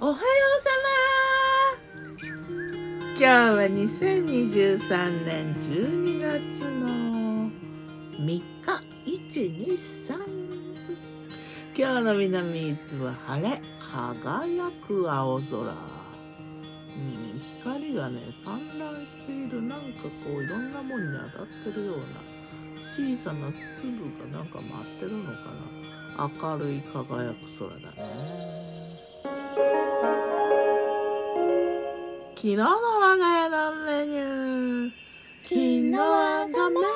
おはようさま。今日は2023年12月の3日123今日の南伊豆は晴れ輝く青空、うん、光がね散乱している。なんかこういろんなもんに当たってるような。小さな粒がなんか舞ってるのかな。明るい輝く空だね。昨日の我が家のメニュー。昨日我がメニ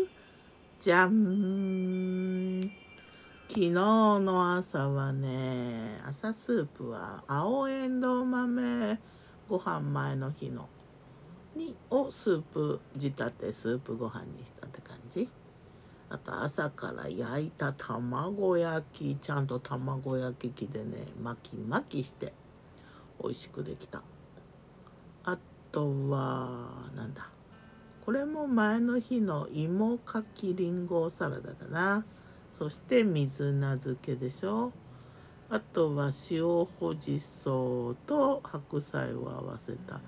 ュー。じゃん昨日の朝はね朝スープは青えんどう豆。ご飯前の日のにをスープ仕立てスープご飯にしたって感じ。あと朝から焼いた卵焼き。ちゃんと卵焼き器でね巻き巻きして。美味しくできた。あとはなんだ。これも前の日の芋かきりんごサラダだな。そして水菜漬けでしょ。あとは塩ほじそと白菜を合わせた。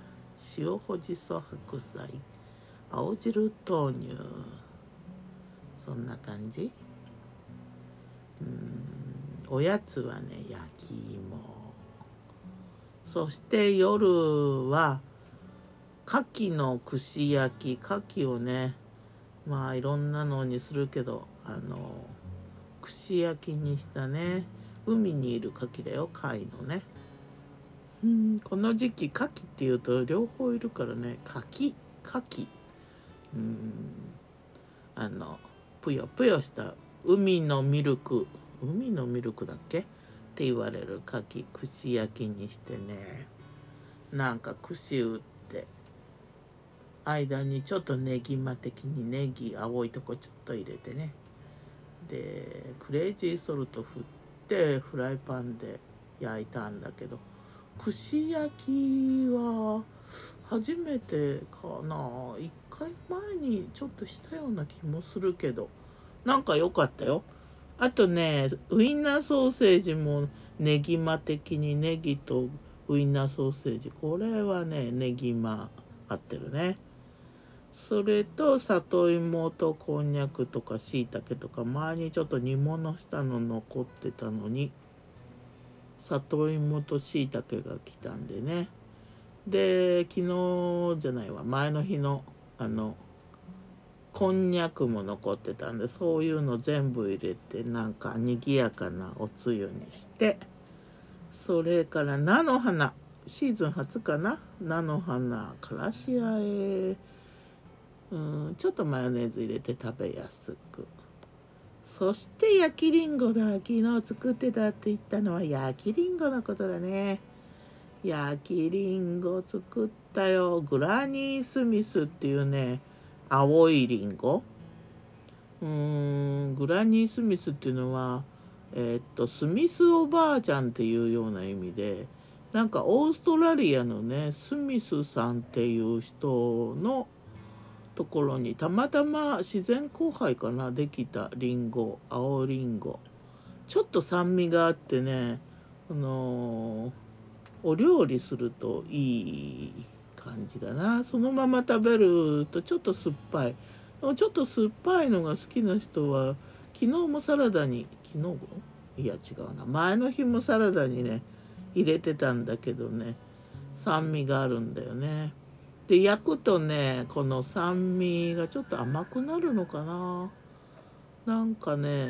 塩ほじそ白菜。青汁豆乳。そんな感じ。うん。おやつはね焼き芋。そして夜は牡蠣の串焼き牡蠣をねまあいろんなのにするけどあの串焼きにしたね海にいる牡蠣だよ貝のね。うんこの時期牡蠣っていうと両方いるからね柿牡蠣。うんあのぷよぷよした海のミルク。海のミルクだっけ？って言われる牡蠣串焼きにしてね。なんか串打って。間にちょっとネギマ的にネギ青いとこちょっと入れてね。でクレイジーソルト振ってフライパンで焼いたんだけど。串焼きは初めてかな。1回前にちょっとしたような気もするけど。なんか良かったよ。あとねウインナーソーセージもネギマ的にネギとウインナーソーセージ。これはねネギマ合ってるね。それと里芋とこんにゃくとかしいたけとか前にちょっと煮物したの残ってたのに里芋としいたけが来たんでね。で昨日じゃないわ。前の日のあのこんにゃくも残ってたんでそういうの全部入れてなんかにぎやかなおつゆにしてそれから菜の花シーズン初かな？菜の花からしあえ。うんちょっとマヨネーズ入れて食べやすく。そして焼きりんごだ。昨日作ってたって言ったのは焼きりんごのことだね。焼きりんご作ったよ。グラニースミスっていうね青いりんごうーんグラニースミスっていうのはえー、っとスミスおばあちゃんっていうような意味でなんかオーストラリアのねスミスさんっていう人のところにたまたま自然交配かなできたりんご青りんごちょっと酸味があってねあのー、お料理するといい感じだな。そのまま食べるとちょっと酸っぱい。ちょっと酸っぱいのが好きな人は昨日もサラダに昨日いや違うな。前の日もサラダにね入れてたんだけどね。酸味があるんだよね。で焼くとねこの酸味がちょっと甘くなるのかな。なんかね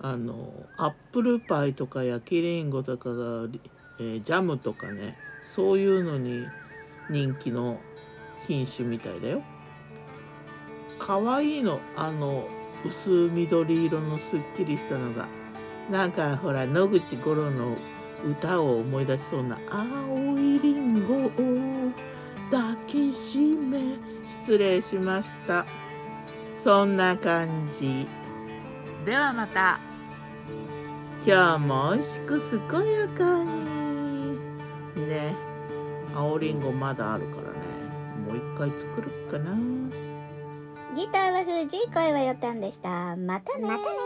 あのアップルパイとか焼きりんごとかが、えー、ジャムとかねそういうのに人気の品種みたいだよ。かわいいのあの薄緑色のすっきりしたのが。なんかほら野口五郎の歌を思い出しそうな「青いりんごを抱きしめ」失礼しました。そんな感じ。ではまた。今日も美味しく健やかに。ね。青りんごまだあるからね。もう一回作るかな。ギターは藤井声はよたんでした。またねまたね